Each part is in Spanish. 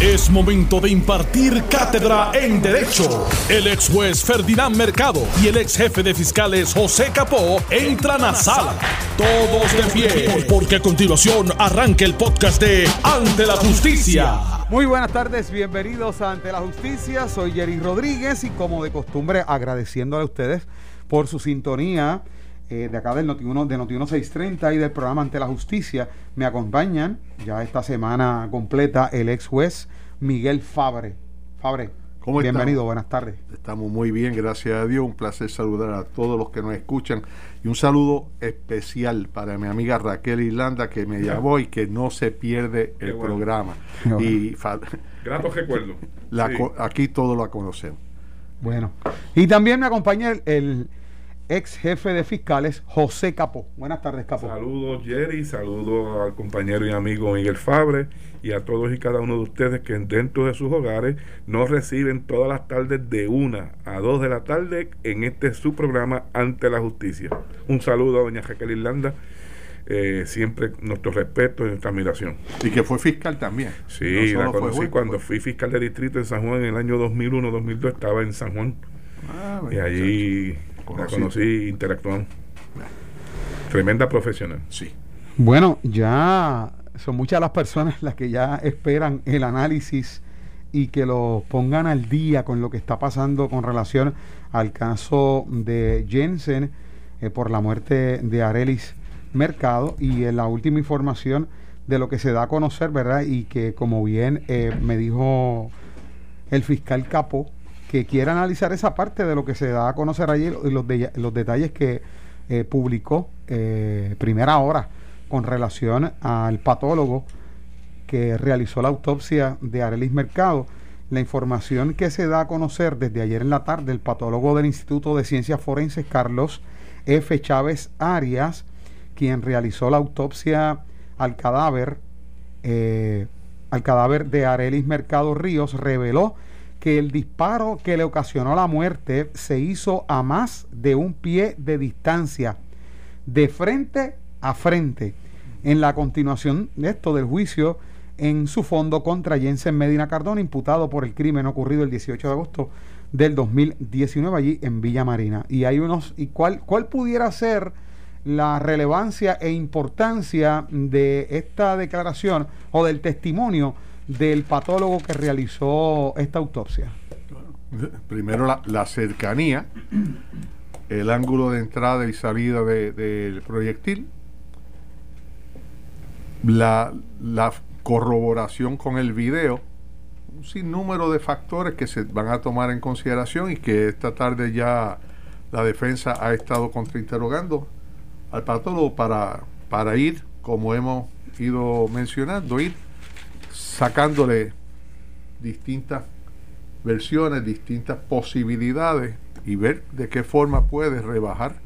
Es momento de impartir cátedra en Derecho. El ex juez Ferdinand Mercado y el ex jefe de fiscales José Capó entran a sala. Todos de pie, porque a continuación arranca el podcast de Ante la Justicia. Muy buenas tardes, bienvenidos a Ante la Justicia. Soy Jerry Rodríguez y como de costumbre agradeciéndole a ustedes por su sintonía eh, de acá del Noti1, de Noti1 630 y del programa Ante la Justicia. Me acompañan ya esta semana completa el ex juez Miguel Fabre. Fabre, ¿Cómo bienvenido, estamos? buenas tardes. Estamos muy bien, gracias a Dios. Un placer saludar a todos los que nos escuchan. Y un saludo especial para mi amiga Raquel Irlanda, que me llamó y que no se pierde el bueno. programa. Bueno. Y la Sí. co- aquí todos la conocemos. Bueno, y también me acompaña el, el ex jefe de fiscales José Capó. Buenas tardes, Capó. Saludos Jerry, saludos al compañero y amigo Miguel Fabre y a todos y cada uno de ustedes que dentro de sus hogares nos reciben todas las tardes de una a dos de la tarde en este su programa Ante la Justicia. Un saludo a doña Raquel Irlanda, eh, siempre nuestro respeto y nuestra admiración. Y que fue fiscal también. Sí, No la fue conocí cuando fue- fui fiscal de distrito en San Juan en el año 2001-2002, estaba en San Juan Ah, y allí la Conocí. interactuamos. Tremenda profesional. Sí. Bueno, ya son muchas las personas las que ya esperan el análisis y que lo pongan al día con lo que está pasando con relación al caso de Jensen eh, por la muerte de Arelis Mercado y en la última información de lo que se da a conocer, ¿verdad? Y que como bien eh, me dijo el fiscal Capo, que quiere analizar esa parte de lo que se da a conocer ayer y los, los detalles que eh, publicó eh, Primera Hora con relación al patólogo que realizó la autopsia de Arelis Mercado. La información que se da a conocer desde ayer en la tarde, el patólogo del Instituto de Ciencias Forenses, Carlos F. Chávez Arias, quien realizó la autopsia al cadáver, eh, al cadáver de Arelis Mercado Ríos, reveló que el disparo que le ocasionó la muerte se hizo a más de un pie de distancia, de frente a frente, en la continuación de esto del juicio en su fondo contra Jensen Medina Cardona, imputado por el crimen ocurrido el 18 de agosto del 2019 allí en Villa Marina. Y hay unos, ¿y cuál, cuál pudiera ser la relevancia e importancia de esta declaración o del testimonio del patólogo que realizó esta autopsia? Primero la, cercanía, el ángulo de entrada y salida de- del proyectil, la, la corroboración con el video, un sinnúmero de factores que se van a tomar en consideración y que esta tarde ya la defensa ha estado contrainterrogando al patólogo para, para ir, como hemos ido mencionando, ir sacándole distintas versiones, distintas posibilidades y ver de qué forma puede rebajar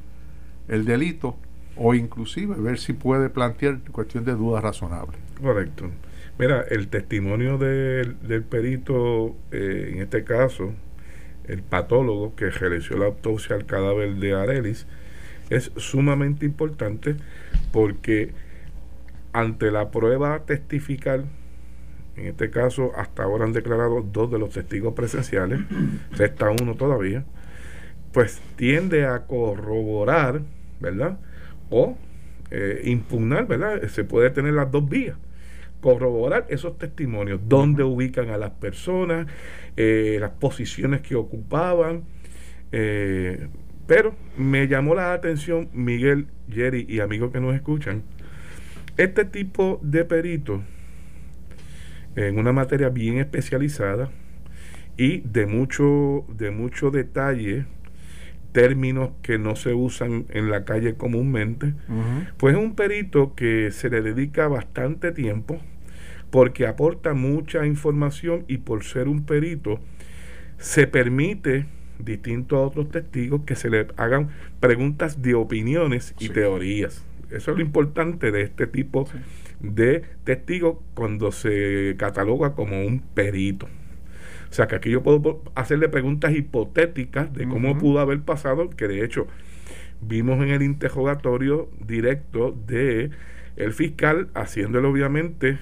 el delito o inclusive ver si puede plantear cuestión de dudas razonables. Correcto. Mira, el testimonio del, del perito, eh, en este caso, el patólogo que realizó la autopsia al cadáver de Arelis, es sumamente importante porque ante la prueba testifical, en este caso hasta ahora han declarado dos de los testigos presenciales, resta uno todavía, pues tiende a corroborar, ¿verdad? O eh, impugnar, ¿verdad? Se puede tener las dos vías. Corroborar esos testimonios, dónde ubican a las personas, eh, las posiciones que ocupaban. eh, pero me llamó la atención, Miguel, Jerry y amigos que nos escuchan, este tipo de peritos en una materia bien especializada y de mucho, de mucho detalle, términos que no se usan en la calle comúnmente, pues es un perito que se le dedica bastante tiempo porque aporta mucha información y por ser un perito se permite distinto a otros testigos que se le hagan preguntas de opiniones y Sí. teorías. Eso es lo importante de este tipo de testigo cuando se cataloga como un perito. O sea que aquí yo puedo hacerle preguntas hipotéticas de cómo pudo haber pasado, que de hecho vimos en el interrogatorio directo de el fiscal haciéndole obviamente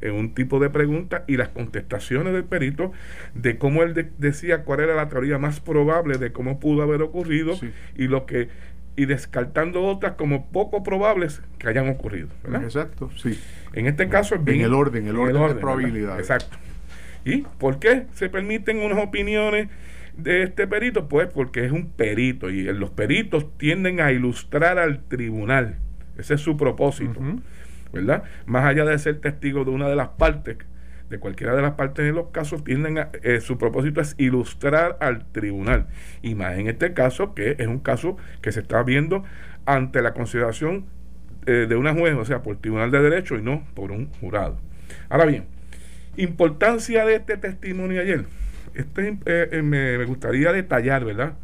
en un tipo de pregunta y las contestaciones del perito de cómo él decía cuál era la teoría más probable de cómo pudo haber ocurrido y lo que y descartando otras como poco probables que hayan ocurrido. Exacto, sí. En este caso es bien, en el orden, el orden, de probabilidad. Exacto. ¿Y por qué se permiten unas opiniones de este perito? Pues porque es un perito y los peritos tienden a ilustrar al tribunal. Ese es su propósito, ¿verdad? Más allá de ser testigo de una de las partes, de cualquiera de las partes de los casos, tienden a, eh, su propósito es ilustrar al tribunal. Y más en este caso, que es un caso que se está viendo ante la consideración eh, de una juez, o sea, por Tribunal de Derecho y no por un jurado. Ahora bien, importancia de este testimonio ayer. Este, eh, me, gustaría detallar, ¿verdad?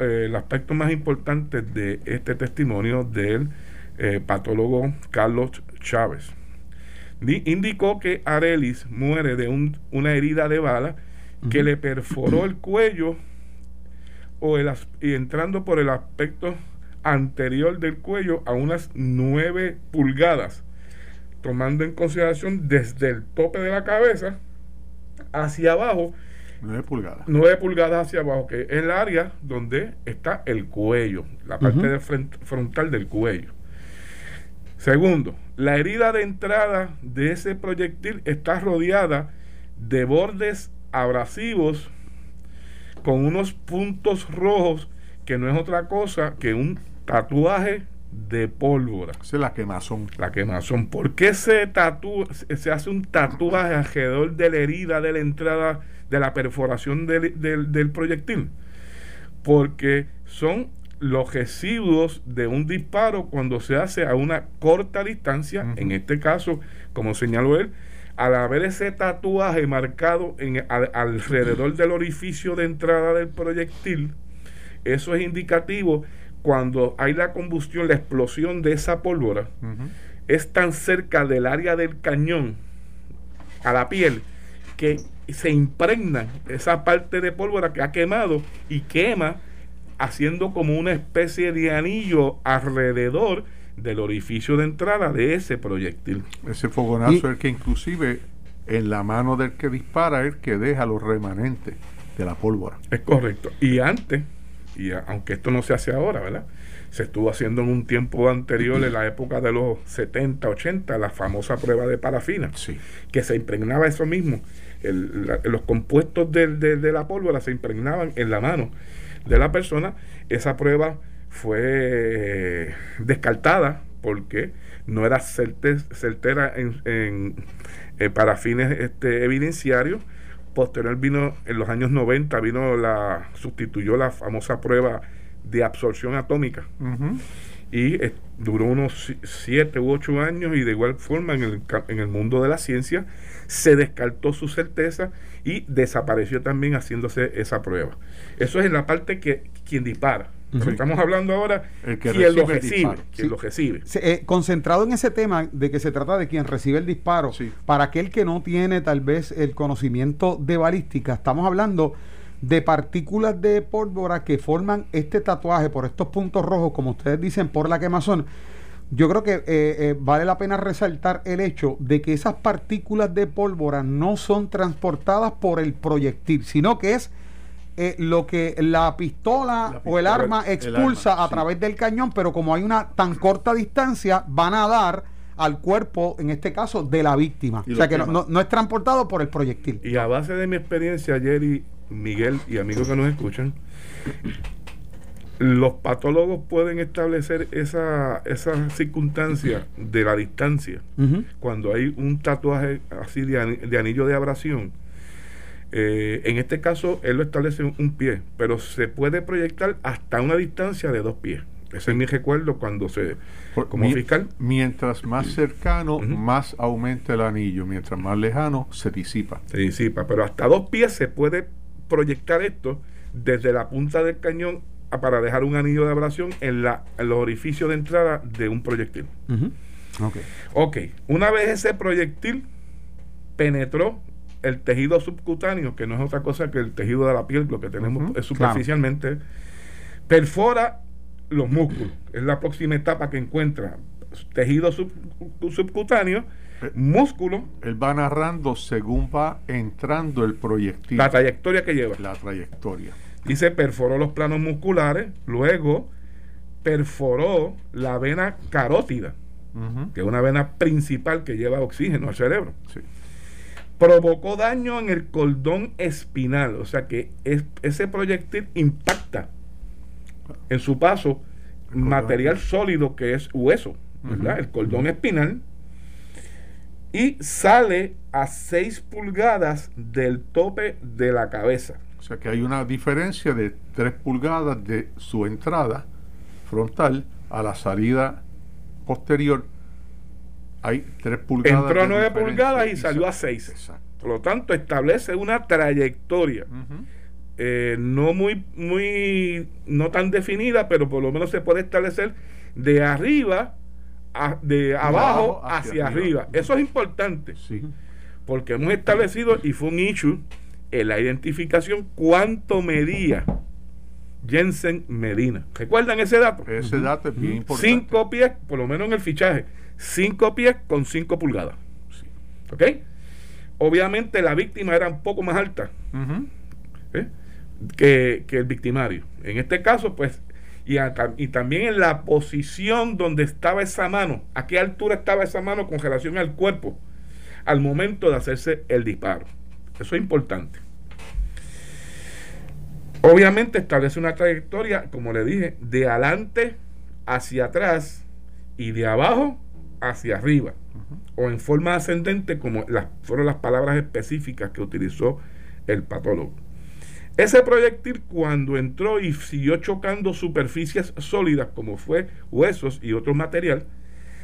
el aspecto más importante de este testimonio del patólogo Carlos Chávez indicó que Arelis muere de una herida de bala que le perforó el cuello o el, y entrando por el aspecto anterior del cuello a unas 9 pulgadas, tomando en consideración desde el tope de la cabeza hacia abajo. 9 pulgadas. 9 pulgadas hacia abajo, que es el área donde está el cuello, la parte frontal del cuello. Segundo, la herida de entrada de ese proyectil está rodeada de bordes abrasivos con unos puntos rojos que no es otra cosa que un tatuaje de pólvora. Esa es la quemazón. La quemazón. ¿Por qué se, se hace un tatuaje alrededor de la herida de la entrada de la perforación del, del proyectil? Porque son los residuos de un disparo cuando se hace a una corta distancia, en este caso, como señaló él, al haber ese tatuaje marcado en, alrededor del orificio de entrada del proyectil, eso es indicativo cuando hay la combustión, la explosión de esa pólvora, es tan cerca del área del cañón a la piel que se impregna esa parte de pólvora que ha quemado y quema haciendo como una especie de anillo alrededor del orificio de entrada de ese proyectil. Ese fogonazo es el que inclusive en la mano del que dispara es el que deja los remanentes de la pólvora. Es correcto. Y antes, y aunque esto no se hace ahora, ¿verdad? Se estuvo haciendo en un tiempo anterior, en la época de los 70, 80, la famosa prueba de parafina, sí. que se impregnaba eso mismo. los compuestos de, de la pólvora se impregnaban en la mano de la persona, esa prueba fue eh, descartada porque no era certera en, en, eh, para fines este, evidenciarios. Posterior vino, en los años 90, vino la, sustituyó la famosa prueba de absorción atómica. Y eh, duró unos 7 u 8 años y de igual forma en el, en el mundo de la ciencia se descartó su certeza y desapareció también haciéndose esa prueba. Eso es en la parte que quien dispara. estamos hablando ahora el que quien lo recibe. Quien lo recibe. Eh, concentrado en ese tema de que se trata de quien recibe el disparo, para aquel que no tiene tal vez el conocimiento de balística, estamos hablando de partículas de pólvora que forman este tatuaje por estos puntos rojos, como ustedes dicen, por la quemazón yo creo que eh, eh, vale la pena resaltar el hecho de que esas partículas de pólvora no son transportadas por el proyectil, sino que es eh, lo que la pistola, o el arma expulsa a través del cañón, pero como hay una tan corta distancia, van a dar al cuerpo, en este caso, de la víctima. o sea que no, no, es transportado por el proyectil. Y a base de mi experiencia, ayer y Miguel y amigos que nos escuchan, los patólogos pueden establecer esa, esa circunstancia de la distancia cuando hay un tatuaje así de, anillo de abrasión. Eh, en este caso, él lo establece un pie, pero se puede proyectar hasta una distancia de dos pies. Ese es mi recuerdo cuando se. como fiscal. Mientras más cercano, más aumenta el anillo. Mientras más lejano, se disipa. Se disipa. Pero hasta dos pies se puede proyectar esto desde la punta del cañón para dejar un anillo de abrasión en, la, en los orificios de entrada de un proyectil. ok, una vez ese proyectil penetró el tejido subcutáneo, que no es otra cosa que el tejido de la piel, lo que tenemos superficialmente, perfora los músculos. Es la próxima etapa que encuentra tejido subcutáneo, músculo, Él va narrando según va entrando el proyectil. la trayectoria que lleva. la trayectoria. Dice, perforó los planos musculares, luego perforó la vena carótida, que es una vena principal que lleva oxígeno al cerebro. Sí. Provocó daño en el cordón espinal, o sea que es- ese proyectil impacta en su paso material sólido que es hueso, ¿verdad? El cordón espinal. Y sale a 6 pulgadas del tope de la cabeza. O sea que hay una diferencia de 3 pulgadas de su entrada frontal a la salida posterior. Hay 3 pulgadas. Entró a de 9 diferencia. pulgadas y salió a 6. Exacto. Por lo tanto, establece una trayectoria. Eh, no muy, muy, no tan definida, pero por lo menos se puede establecer de arriba, a- de abajo abajo hacia hacia arriba. arriba. Eso es importante, Sí. porque hemos establecido, y fue un issue, en la identificación, cuánto medía Jensen Medina. ¿Recuerdan ese dato? Ese dato es bien importante. Cinco pies, por lo menos en el fichaje, cinco pies con cinco pulgadas. Sí. ¿Ok? Obviamente la víctima era un poco más alta. ¿eh? que, que el victimario. En este caso, pues, y, a- y también en la posición donde estaba esa mano, a qué altura estaba esa mano con relación al cuerpo, al momento de hacerse el disparo. Eso es importante. Obviamente establece una trayectoria, como le dije, de adelante hacia atrás y de abajo hacia arriba, o en forma ascendente, como las, fueron las palabras específicas que utilizó el patólogo. Ese proyectil cuando entró y siguió chocando superficies sólidas como fue huesos y otro material,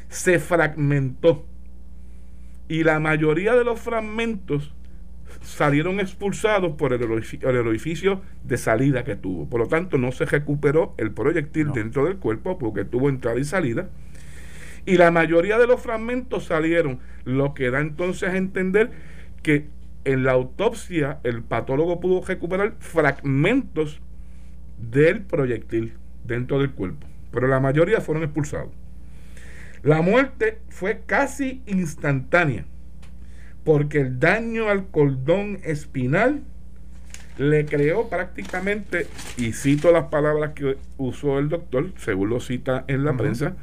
se fragmentó. Y la mayoría de los fragmentos salieron expulsados por el, orifi- el orificio de salida que tuvo. Por lo tanto, no se recuperó el proyectil No. dentro del cuerpo porque tuvo entrada y salida. Y la mayoría de los fragmentos salieron, lo que da entonces a entender que en la autopsia el patólogo pudo recuperar fragmentos del proyectil dentro del cuerpo, pero la mayoría fueron expulsados. La muerte fue casi instantánea, porque el daño al cordón espinal le creó prácticamente, y cito las palabras que usó el doctor, según lo cita en la prensa,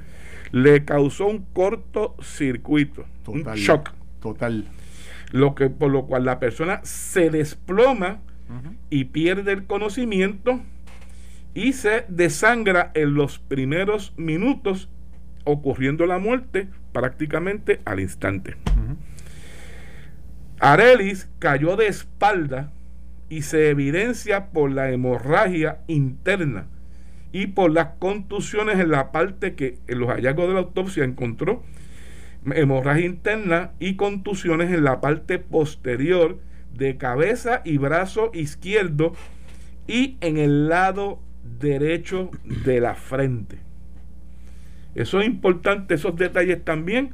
le causó un cortocircuito, un Total. shock, Total. Lo que, por lo cual la persona se desploma y pierde el conocimiento y se desangra en los primeros minutos, ocurriendo la muerte prácticamente al instante. Ujú. Arelis cayó de espalda y se evidencia por la hemorragia interna y por las contusiones en la parte que en los hallazgos de la autopsia encontró hemorragia interna y contusiones en la parte posterior de cabeza y brazo izquierdo y en el lado derecho de la frente. Eso es importante, esos detalles también,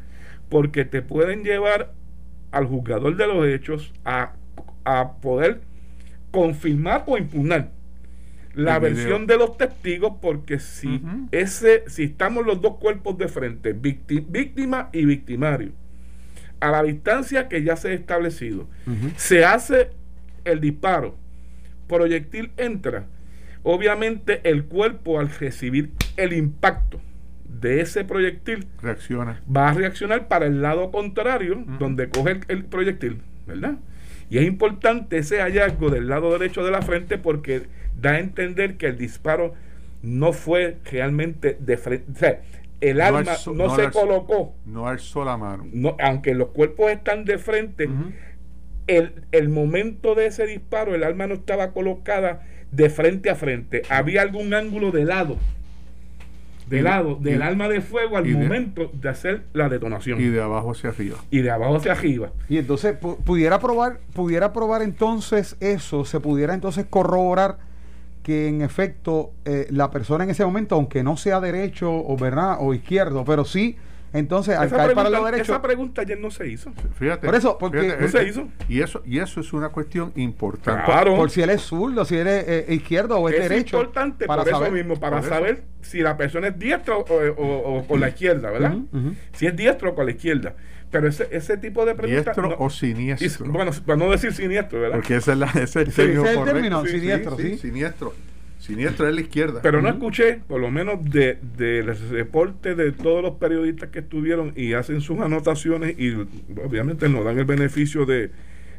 porque te pueden llevar al juzgador de los hechos a, a poder confirmar o impugnar la El video. versión de los testigos, porque si ese, si estamos los dos cuerpos de frente, víctima y victimario, a la distancia que ya se ha establecido, se hace el disparo, proyectil entra, obviamente el cuerpo al recibir el impacto de ese proyectil Reacciona. va a reaccionar para el lado contrario, donde coge el, el proyectil, ¿verdad? Y es importante ese hallazgo del lado derecho de la frente porque da a entender que el disparo no fue realmente de frente. O sea, el No arma alzó- no, no se alzó. colocó, No alzó la mano. no, aunque los cuerpos están de frente, el, el momento de ese disparo, el arma no estaba colocada de frente a frente. Había algún ángulo de lado. De Y- lado, del y- arma de fuego al y de- momento de hacer la detonación. Y de abajo hacia arriba. y de abajo hacia arriba. Y entonces pu- pudiera probar, pudiera probar entonces eso, se pudiera entonces corroborar que en efecto eh, la persona en ese momento, aunque no sea derecho o verdad o izquierdo, pero sí, entonces al Esa caer para pregunta, lo derecho, esa pregunta ayer no se hizo. Fíjate. Por eso, porque- fíjate, No eh, se eh, hizo. Y eso, y eso es una cuestión importante. Claro. por si él es zurdo, si él es eh, izquierdo o es, es derecho, importante para por eso saber. mismo, para eso. saber si la persona es diestra o, o- o con la izquierda, ¿verdad? Si es diestro o con la izquierda. Pero ese, ese tipo de preguntas. ¿Diestro no- o siniestro? y- bueno, para no decir siniestro, ¿verdad? Porque ese es, la, ese es el Sí, término ese es el término, siniestro, sí. Siniestro. Siniestro es la izquierda. Pero no escuché, por lo menos de, del reporte de todos los periodistas que estuvieron y hacen sus anotaciones y obviamente nos dan el beneficio de,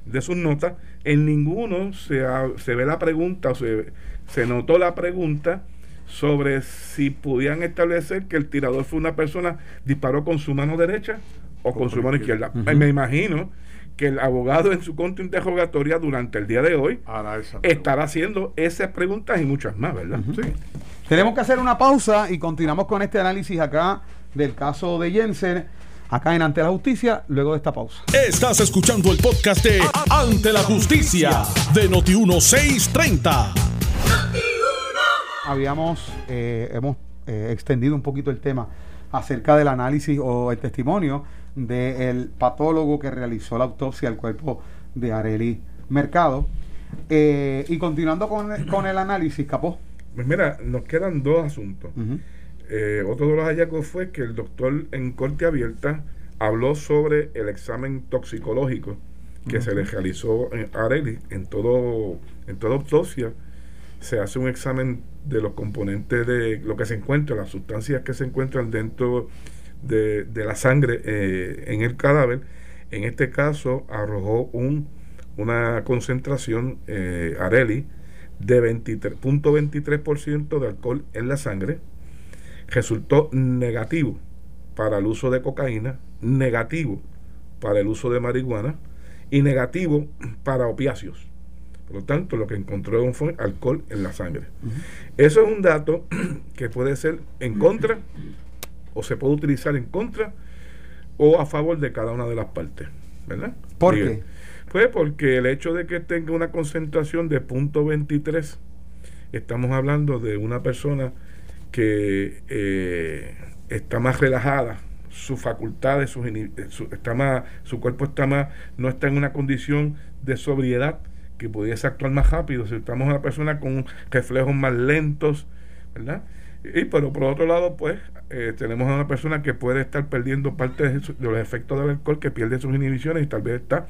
de sus notas, en ninguno se, ha- se ve la pregunta o se, se notó la pregunta sobre si podían establecer que el tirador fue una persona disparó con su mano derecha o con su mano izquierda. Me imagino que el abogado en su contrainterrogatoria durante el día de hoy estará haciendo esas preguntas y muchas más, ¿verdad? Sí. Tenemos que hacer una pausa y continuamos con este análisis acá del caso de Jensen, acá en Ante la Justicia, luego de esta pausa. Estás escuchando el podcast de Ante la Justicia de Noti1630. Habíamos, eh, hemos eh, extendido un poquito el tema acerca del análisis o el testimonio del patólogo que realizó la autopsia al cuerpo de Areli Mercado. Eh, y continuando con, con el análisis, capó. Pues mira, nos quedan dos asuntos. Eh, otro de los hallazgos fue que el doctor en corte abierta habló sobre el examen toxicológico que se le realizó en Areli. En, todo, en toda autopsia se hace un examen de los componentes de lo que se encuentra, las sustancias que se encuentran dentro de, de la sangre eh, en el cadáver. En este caso arrojó un, una concentración eh, Areli de 23.23% de alcohol en la sangre. Resultó negativo para el uso de cocaína, negativo para el uso de marihuana y negativo para opiáceos. Por lo tanto, lo que encontró fue alcohol en la sangre. Eso es un dato que puede ser en contra o se puede utilizar en contra o a favor de cada una de las partes. ¿Verdad? ¿Por qué? Pues porque el hecho de que tenga una concentración de punto 23, estamos hablando de una persona que eh, está más relajada, sus facultades, sus eh, su, está más, su cuerpo está más, no está en una condición de sobriedad que pudiese actuar más rápido. Si estamos una persona con reflejos más lentos, ¿verdad? Y pero por otro lado, pues eh, tenemos a una persona que puede estar perdiendo parte de, los efectos del alcohol, que pierde sus inhibiciones y tal vez está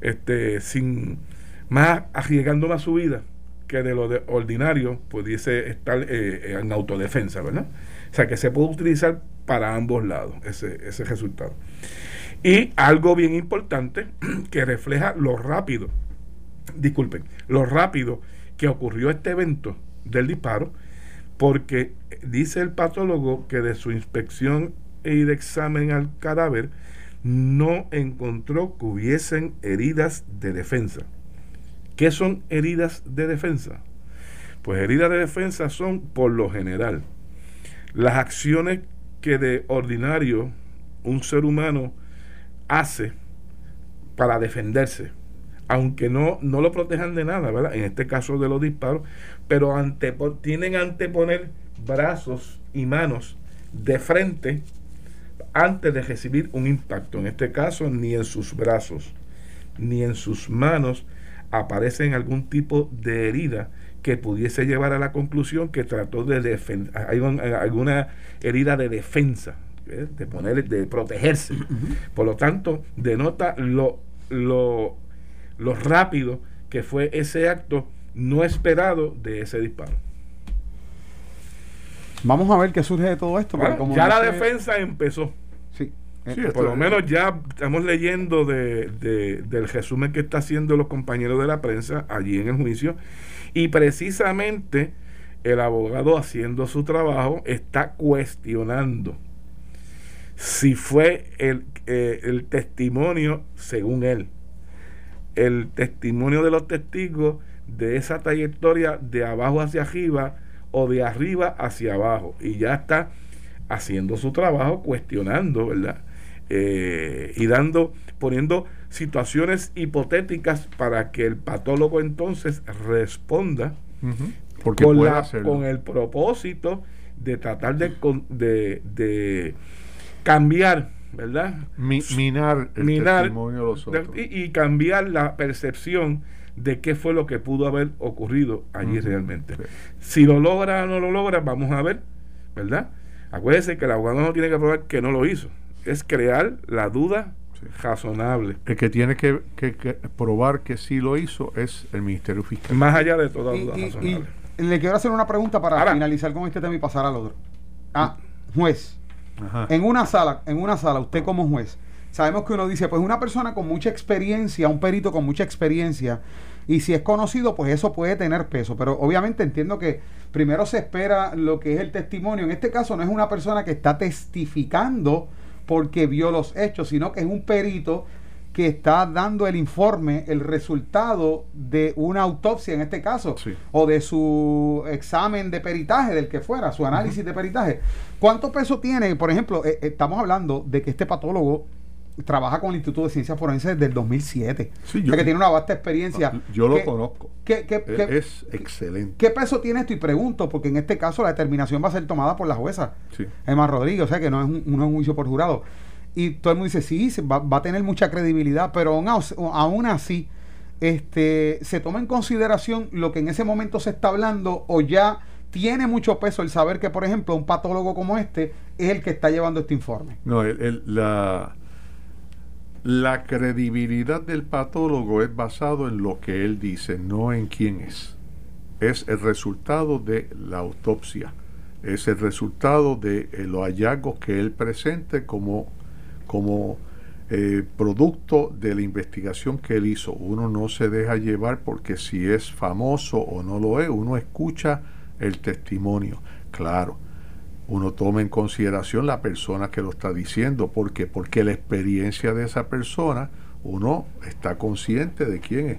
este, sin más arriesgando más su vida que de lo de ordinario pudiese estar eh, en autodefensa, ¿verdad? O sea que se puede utilizar para ambos lados ese, ese resultado. Y algo bien importante que refleja lo rápido, disculpen, lo rápido que ocurrió este evento del disparo, porque dice el patólogo que de su inspección y de examen al cadáver no encontró que hubiesen heridas de defensa. ¿Qué son heridas de defensa? Pues heridas de defensa son, por lo general, las acciones que de ordinario un ser humano hace para defenderse, aunque no, no lo protejan de nada, ¿verdad? En este caso de los disparos, pero antepo- tienen anteponer brazos y manos de frente antes de recibir un impacto. En este caso, ni en sus brazos ni en sus manos aparecen algún tipo de herida que pudiese llevar a la conclusión que trató de defender, hay un- alguna herida de defensa, ¿eh? de poner, de protegerse. Por lo tanto, denota lo, lo, lo rápido que fue ese acto no esperado de ese disparo. Vamos a ver qué surge de todo esto. porque Bueno, como ya la defensa empezó. Sí. Sí, Eh, esto- Por lo menos ya estamos leyendo de, de- del resumen que está haciendo los compañeros de la prensa allí en el juicio y precisamente el abogado haciendo su trabajo está cuestionando si fue el, eh, el testimonio, según él, el testimonio de los testigos de esa trayectoria de abajo hacia arriba o de arriba hacia abajo. Y ya está haciendo su trabajo, cuestionando, ¿verdad? Eh, y dando, poniendo situaciones hipotéticas para que el patólogo entonces responda. Porque con, la- el propósito de tratar de, con- de, de cambiar, ¿verdad? Mi- minar el Minar testimonio de los otros. y, y cambiar la percepción de qué fue lo que pudo haber ocurrido allí realmente. Sí. Si lo logra o no lo logra, vamos a ver, ¿verdad? Acuérdense que el abogado no tiene que probar que no lo hizo. Es crear la duda razonable. El que tiene que, que- que probar que sí lo hizo es el Ministerio Fiscal. Más allá de toda duda y- razonable. y le quiero hacer una pregunta para Ahora- finalizar con este tema y pasar al otro. Ah, juez. En una sala, en una sala, usted como juez, sabemos que uno dice, pues una persona con mucha experiencia, un perito con mucha experiencia, y si es conocido, pues eso puede tener peso. Pero obviamente entiendo que primero se espera lo que es el testimonio. En este caso no es una persona que está testificando porque vio los hechos, sino que es un perito que está dando el informe, el resultado de una autopsia en este caso, Sí. o de su examen de peritaje, del que fuera, su análisis de peritaje. ¿Cuánto peso tiene? Por ejemplo, eh, eh, estamos hablando de que este patólogo trabaja con el Instituto de Ciencias Forenses desde el 2007. Sí, o yo- sea que tiene una vasta experiencia. Yo lo ¿Qué- conozco. qué- es excelente. ¿Qué peso tiene esto? Y pregunto, porque en este caso la determinación va a ser tomada por la jueza Sí. Emma Rodríguez, o sea que no es un, no es un juicio por jurado. Y todo el mundo dice, sí, va, a tener mucha credibilidad, pero aún así, este, ¿se toma en consideración lo que en ese momento se está hablando o ya tiene mucho peso el saber que, por ejemplo, un patólogo como este es el que está llevando este informe? No, el- el- la, la credibilidad del patólogo es basado en lo que él dice, no en quién es. Es el resultado de la autopsia. Es el resultado de eh, los hallazgos que él presente como, como eh, producto de la investigación que él hizo. Uno no se deja llevar porque si es famoso o no lo es, uno escucha el testimonio. Claro, uno toma en consideración la persona que lo está diciendo. ¿Por qué? Porque la experiencia de esa persona, uno está consciente de quién es.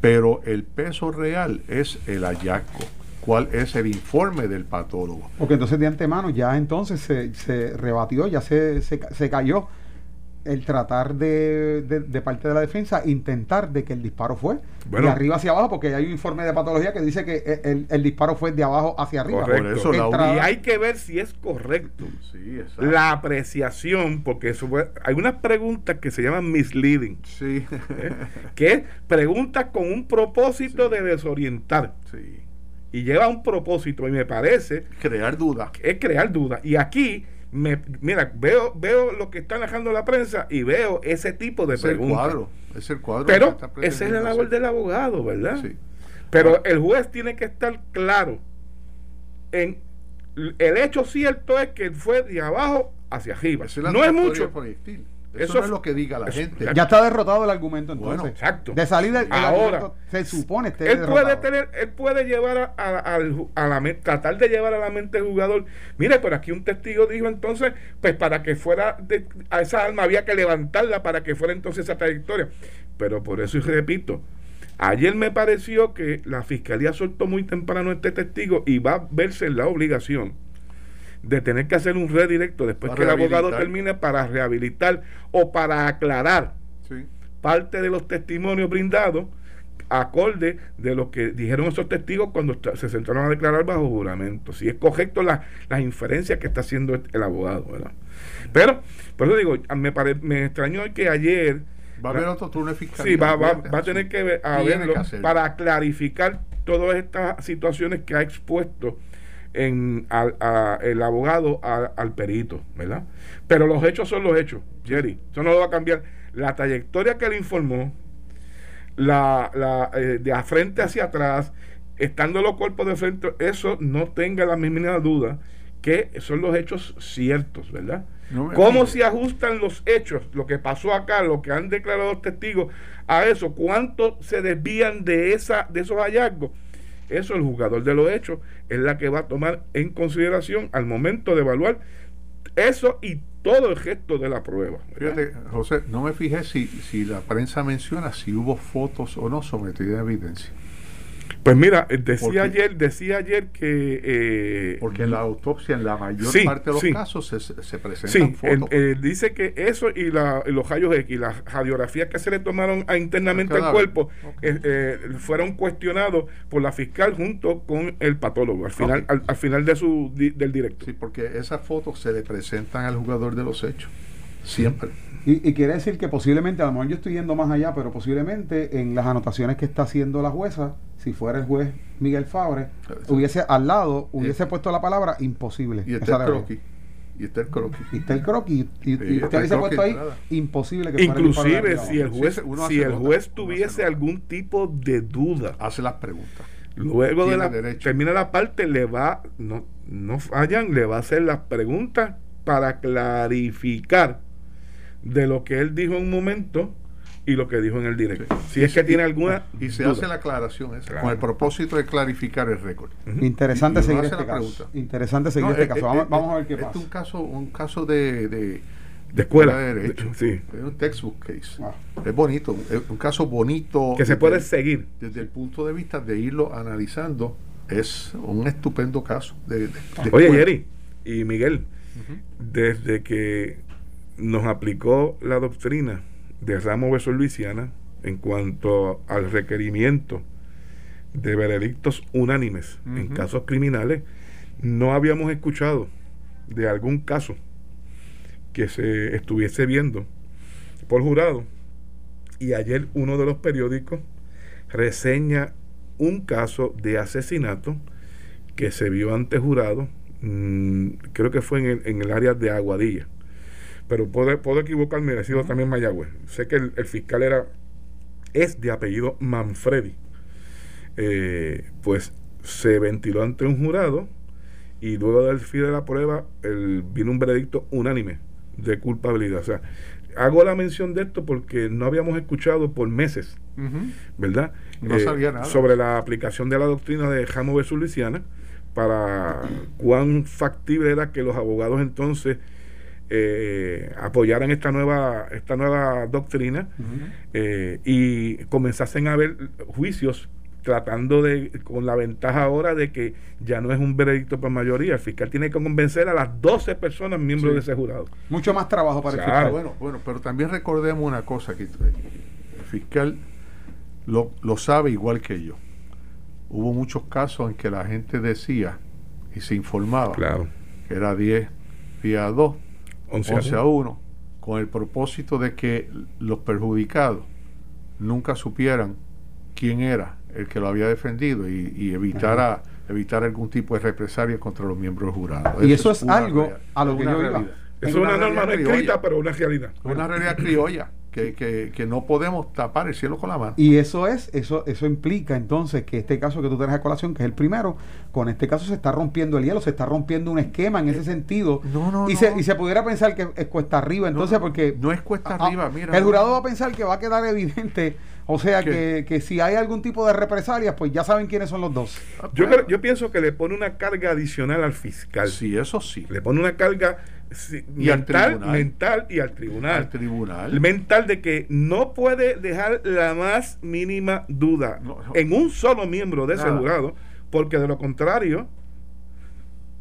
Pero el peso real es el hallazgo. ¿Cuál es el informe del patólogo? Porque entonces de antemano ya entonces se, se rebatió, ya se, se, se cayó el tratar de, de, de parte de la defensa intentar de que el disparo fue Bueno. de arriba hacia abajo, porque hay un informe de patología que dice que e- el, el disparo fue de abajo hacia arriba. Correcto. Por eso la Y hay que ver si es correcto. Sí, exacto. La apreciación, porque eso fue- hay unas preguntas que se llaman misleading, Sí. ¿eh? que es preguntas con un propósito de desorientar. sí. Y lleva un propósito, y me parece Crear dudas. es crear dudas. Y aquí, me, mira, veo, veo lo que está narrando la prensa y veo ese tipo de Es el preguntas. cuadro. Es el cuadro. Pero esa es la labor hacer. del abogado, ¿verdad? Sí. Pero Ahora- el juez tiene que estar claro en el hecho cierto es que fue de abajo hacia arriba. No es mucho. Eso, Eso no es lo que diga la eso- gente. Ya está derrotado el argumento entonces. Bueno, exacto. De salida el, Ahora, se supone esté Él puede tener, él puede llevar a, a- la tratar de llevar a la mente del jugador. Mire, pero aquí un testigo dijo entonces, pues para que fuera de- a esa alma había que levantarla para que fuera entonces esa trayectoria. Pero por eso y repito, ayer me pareció que la fiscalía soltó muy temprano este testigo y va a verse en la obligación de tener que hacer un redirecto después Para que el abogado termine para rehabilitar o para aclarar Sí. parte de los testimonios brindados acorde de lo que dijeron esos testigos cuando se sentaron a declarar bajo juramento. Si es correcto la- las inferencias que está haciendo el, el abogado, ¿verdad? Pero, por eso digo, me, pare- me extrañó que ayer... Va a haber otro turno de fiscalía. Sí, va, va, a tener que ver- a Tiene verlo que hacerlo. para clarificar todas estas situaciones que ha expuesto en, al- a- el abogado al perito, ¿verdad? Pero los hechos son los hechos, Jerry. Eso no lo va a cambiar. La trayectoria que le informó, la, la, eh, de a frente hacia atrás, estando los cuerpos de frente, eso no tenga la mínima duda que son los hechos ciertos, ¿verdad? No ¿Cómo se ajustan los hechos, lo que pasó acá, lo que han declarado los testigos, a eso? ¿Cuánto se desvían de, esa, de esos hallazgos? Eso el jugador de los hechos es la que va a tomar en consideración al momento de evaluar eso y todo el gesto de la prueba. Fíjate, José, no me fijé si, si la prensa menciona si hubo fotos o no sometidas a evidencia. Pues mira, eh, decía ayer, decía ayer que eh, Porque en la autopsia, en la mayor Sí, parte de los sí. casos, se, se presentan Sí, el- fotos. eh, dice que eso y, la, y los rayos X y las radiografías que se le tomaron a internamente al cuerpo eh, eh, fueron cuestionados por la fiscal junto con el patólogo al final, al final de su di- del directo. Sí, porque esas fotos se le presentan al jugador de los hechos. Siempre. Y, y quiere decir que posiblemente, a lo mejor yo estoy yendo más allá, pero posiblemente en las anotaciones que está haciendo la jueza, si fuera el juez Miguel Fabre, hubiese al lado, hubiese puesto la palabra imposible. Y está el croquis. Y está el croquis. Y está el croquis. Y, y- y está usted el hubiese croquis puesto ahí, imposible que fuera Inclusive arriba si el juez, si el nota, juez tuviese algún tipo de duda, Hace las preguntas. luego de la derecho. termina la parte, le va, no, no fallan, le va a hacer las preguntas para clarificar de lo que él dijo en un momento y lo que dijo en el directo. Si es que tiene alguna Y se duda. hace la aclaración esa, Claro. con el propósito de clarificar el récord. Interesante Y- y uno seguir este la caso. pregunta. Interesante seguir No, este es- caso. Vamos, es- vamos a ver qué este pasa. es un caso, un caso de, de, de escuela. de derecho. Sí. Es un textbook case. Ah. Es bonito, es un caso bonito. Que se puede seguir. Desde el punto de vista de irlo analizando, es un estupendo caso. De, de- de Oye, escuela. Jerry y Miguel, desde que nos aplicó la doctrina de Ramos versus Luisiana en cuanto al requerimiento de veredictos unánimes en casos criminales, no habíamos escuchado de algún caso que se estuviese viendo por jurado. Y ayer uno de los periódicos reseña un caso de asesinato que se vio ante jurado, mm, creo que fue en el, en el área de Aguadilla. Pero puedo, puedo equivocarme, ha sido también Mayagüez. Sé que el, el fiscal era es de apellido Manfredi. Eh, pues se ventiló ante un jurado y luego del fin de la prueba el, vino un veredicto unánime de culpabilidad. O sea, hago la mención de esto porque no habíamos escuchado por meses. ¿verdad? Eh, No sabía nada. Sobre la aplicación de la doctrina de Jamo versus Luisiana, para cuán factible era que los abogados entonces eh, apoyaran esta nueva, esta nueva doctrina eh, y comenzasen a haber juicios tratando de, con la ventaja ahora de que ya no es un veredicto por mayoría, el fiscal tiene que convencer a las 12 personas miembros Sí. de ese jurado. Mucho más trabajo para el Claro. fiscal. Bueno, bueno, pero también recordemos una cosa, que el fiscal lo, lo sabe igual que yo. Hubo muchos casos en que la gente decía y se informaba Claro. que era 10 día 2, 11 a 11 a 1, con el propósito de que los perjudicados nunca supieran quién era el que lo había defendido y, y evitara, evitar algún tipo de represalia contra los miembros del jurado. Y eso es algo a lo que una yo iba. Es una una norma no escrita, pero una realidad. Una realidad criolla que, que, que no podemos tapar el cielo con la mano. Y eso es, eso, eso implica entonces que este caso que tú traes a colación, que es el primero, con este caso se está rompiendo el hielo, se está rompiendo un esquema en ese sentido. No, no, y, no. Se, y se pudiera pensar que es cuesta arriba, entonces no, porque no es cuesta Ah, arriba, mira. el jurado va a pensar que va a quedar evidente, o sea que, que si hay algún tipo de represalias, pues ya saben quiénes son los dos. Ah, Yo, yo pienso que le pone una carga adicional al fiscal. Sí, eso sí. Le pone una carga sí, Y al mental, mental y al tribunal. Al tribunal. Mental de que no puede dejar la más mínima duda No, no. en un solo miembro de ese jurado, porque de lo contrario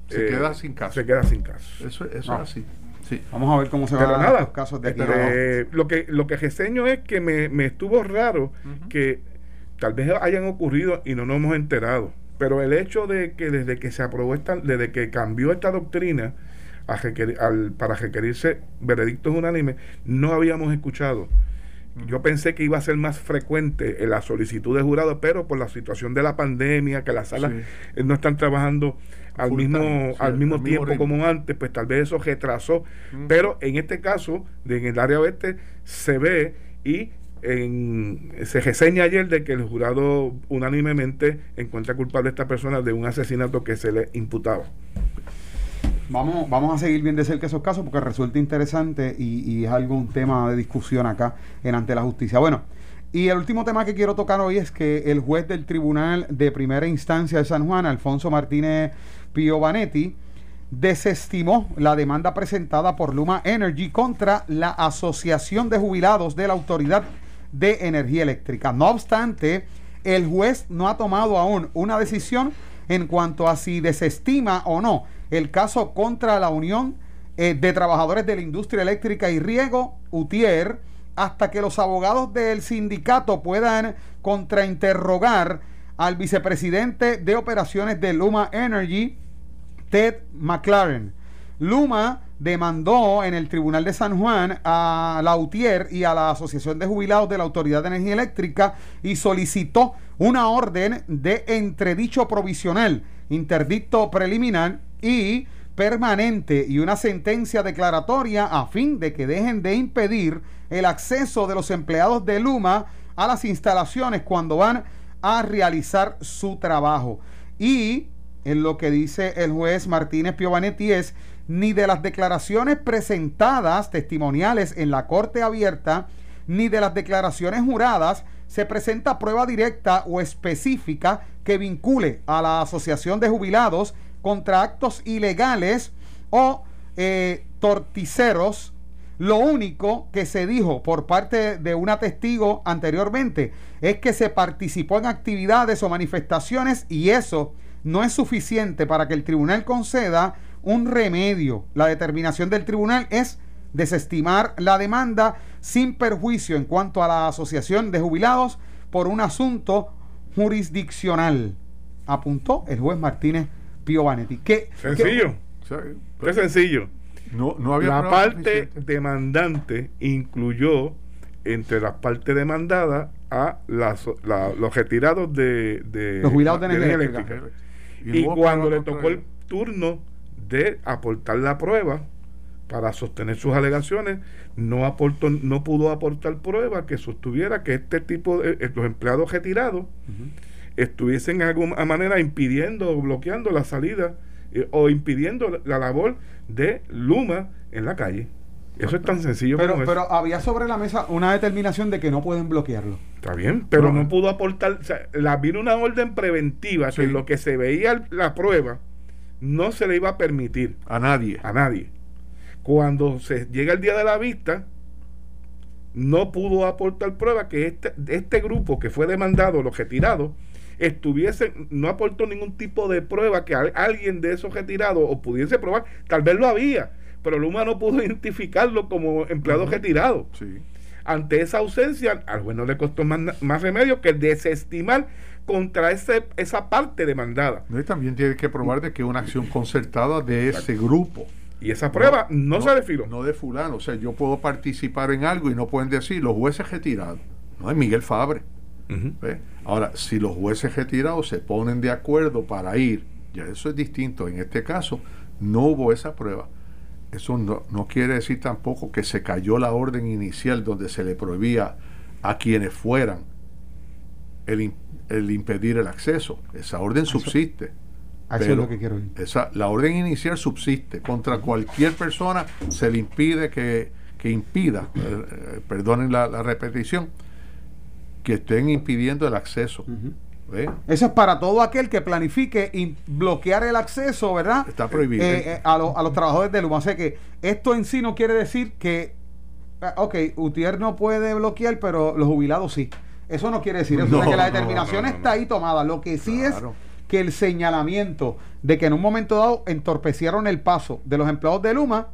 Se eh, queda sin caso. Se queda sin caso. Eso, eso No. es así. Sí. Vamos a ver cómo se Pero van nada, los casos de aquí. eh, lo que lo que reseño es que me, me estuvo raro que tal vez hayan ocurrido y no nos hemos enterado. Pero el hecho de que desde que se aprobó esta, desde que cambió esta doctrina a requerir- al- para requerirse veredictos unánimes, no habíamos escuchado. Yo pensé que iba a ser más frecuente en la solicitud de jurado, pero por la situación de la pandemia, que las salas Sí. eh, no están trabajando al Full mismo, time, sí, al mismo tiempo como antes, pues tal vez eso retrasó. Mm. Pero en este caso, en el área oeste, se ve y en- se reseña ayer de que el jurado unánimemente encuentra culpable a esta persona de un asesinato que se le imputaba. Vamos, vamos a seguir bien de cerca esos casos porque resulta interesante y, es algo un tema de discusión acá en ante la justicia. Bueno, y el último tema que quiero tocar hoy es que el juez del Tribunal de Primera Instancia de San Juan, Alfonso Martínez Piovanetti, desestimó la demanda presentada por Luma Energy contra la Asociación de Jubilados de la Autoridad de Energía Eléctrica. No obstante, el juez no ha tomado aún una decisión en cuanto a si desestima o no el caso contra la Unión eh, de Trabajadores de la Industria Eléctrica y Riego, UTIER, hasta que los abogados del sindicato puedan contrainterrogar al vicepresidente de operaciones de Luma Energy, Ted McLaren. Luma demandó en el Tribunal de San Juan a la UTIER y a la Asociación de Jubilados de la Autoridad de Energía Eléctrica y solicitó una orden de entredicho provisional, interdicto preliminar y permanente y una sentencia declaratoria a fin de que dejen de impedir el acceso de los empleados de Luma a las instalaciones cuando van a realizar su trabajo. Y en lo que dice el juez Martínez Piovanetti es ni de las declaraciones presentadas testimoniales en la corte abierta, ni de las declaraciones juradas se presenta prueba directa o específica que vincule a la asociación de jubilados contra actos ilegales o eh, torticeros. Lo único que se dijo por parte de una testigo anteriormente es que se participó en actividades o manifestaciones y eso no es suficiente para que el tribunal conceda un remedio. La determinación del tribunal es desestimar la demanda sin perjuicio en cuanto a la asociación de jubilados por un asunto jurisdiccional, apuntó el juez Martínez Piovanetti. ¿Qué, sencillo. Qué, sencillo. No, no había la parte demandante incluyó entre las partes demandadas a los retirados de, los jubilados de energía eléctrica. Y, cuando le tocó el turno de aportar la prueba para sostener sus alegaciones, no aportó, no pudo aportar prueba que sostuviera que este tipo de eh, los empleados retirados estuviesen de alguna manera impidiendo o bloqueando la salida eh, o impidiendo la labor de Luma en la calle. Eso es tan sencillo pero, Pero había sobre la mesa una determinación de que no pueden bloquearlo. Está bien, pero no, pudo aportar. O sea, la, vino una orden preventiva que en lo que se veía la prueba no se le iba a permitir. A nadie. A nadie. Cuando se llega el día de la vista, no pudo aportar prueba que este, este grupo que fue demandado, los retirados, estuviesen, no aportó ningún tipo de prueba que alguien de esos retirados o pudiese probar, tal vez lo había, pero Luma no pudo identificarlo como empleado retirado. Ante esa ausencia, al juez no le costó más, más remedio que desestimar contra ese, esa parte demandada. y también tiene que probar de que una acción concertada de ese grupo. Y esa prueba no, se desfiló. No de fulano. O sea, yo puedo participar en algo y no pueden decir los jueces retirados. No es Miguel Fabre. Ahora, si los jueces retirados se ponen de acuerdo para ir, ya eso es distinto. En este caso, no hubo esa prueba. Eso no, no quiere decir tampoco que se cayó la orden inicial donde se le prohibía a quienes fueran el, el impedir el acceso. Esa orden subsiste. Eso es lo que quiero Esa, la orden inicial subsiste. Contra cualquier persona se le impide que, que impida, eh, eh, perdonen la, repetición, que estén impidiendo el acceso. Eso es para todo aquel que planifique y bloquear el acceso, ¿verdad? Está prohibido. Eh, a, a, los trabajadores de Luma. O sea que esto en sí no quiere decir que, ok, Utier no puede bloquear, pero los jubilados sí. Eso no quiere decir eso. que la determinación está ahí tomada. Lo que sí es que el señalamiento de que en un momento dado entorpecieron el paso de los empleados de Luma,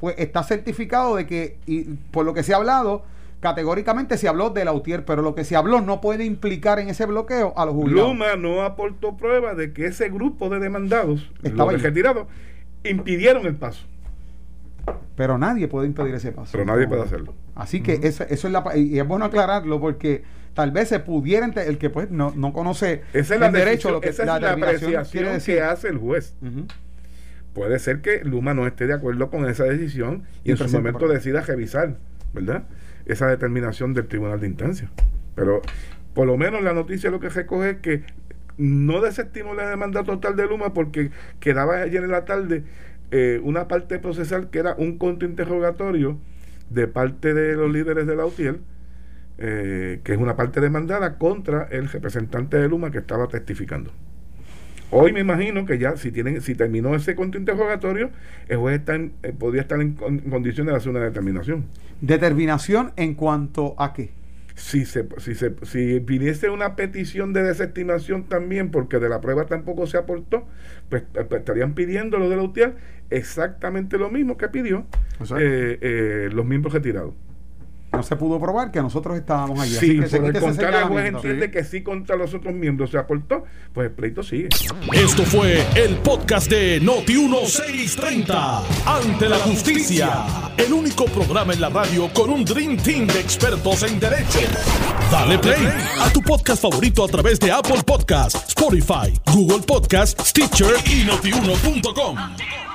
pues está certificado de que, y por lo que se ha hablado, categóricamente se habló de la UTIER, pero lo que se habló no puede implicar en ese bloqueo a los jubilados. Luma no aportó prueba de que ese grupo de demandados, Estaba los retirados, impidieron el paso. Pero nadie puede impedir ese paso. Pero nadie puede hacerlo. Así que eso, es la... Y es bueno aclararlo porque tal vez se pudiera... El que pues no, no conoce esa es el derecho, lo que esa es la apreciación que hace el juez. Puede ser que Luma no esté de acuerdo con esa decisión y, en su momento decida revisar, ¿verdad? Esa determinación del tribunal de instancia. Pero por lo menos la noticia lo que recoge es que no desestimó la demanda total de Luma porque quedaba ayer en la tarde eh, una parte procesal que era un contrainterrogatorio de parte de los líderes de la UTIEL, eh, que es una parte demandada contra el representante de Luma que estaba testificando. Hoy me imagino que ya si tienen si terminó ese contrainterrogatorio, el juez está eh, podría estar en, en condiciones de hacer una determinación. ¿Determinación en cuanto a qué? si se, si se si viniese una petición de desestimación también porque de la prueba tampoco se aportó pues, eh, pues estarían pidiendo lo de la UTIAL exactamente lo mismo que pidió eh, eh, los miembros retirados no se pudo probar que nosotros estábamos allí. Sí, por el contrario, el juez entiende que sí contra los otros miembros se aportó, pues el pleito sigue. Esto fue el podcast de Noti1630. Ante la justicia. El único programa en la radio con un Dream Team de expertos en derecho. Dale play a tu podcast favorito a través de Apple Podcasts, Spotify, Google Podcasts, Stitcher y notiuno.com.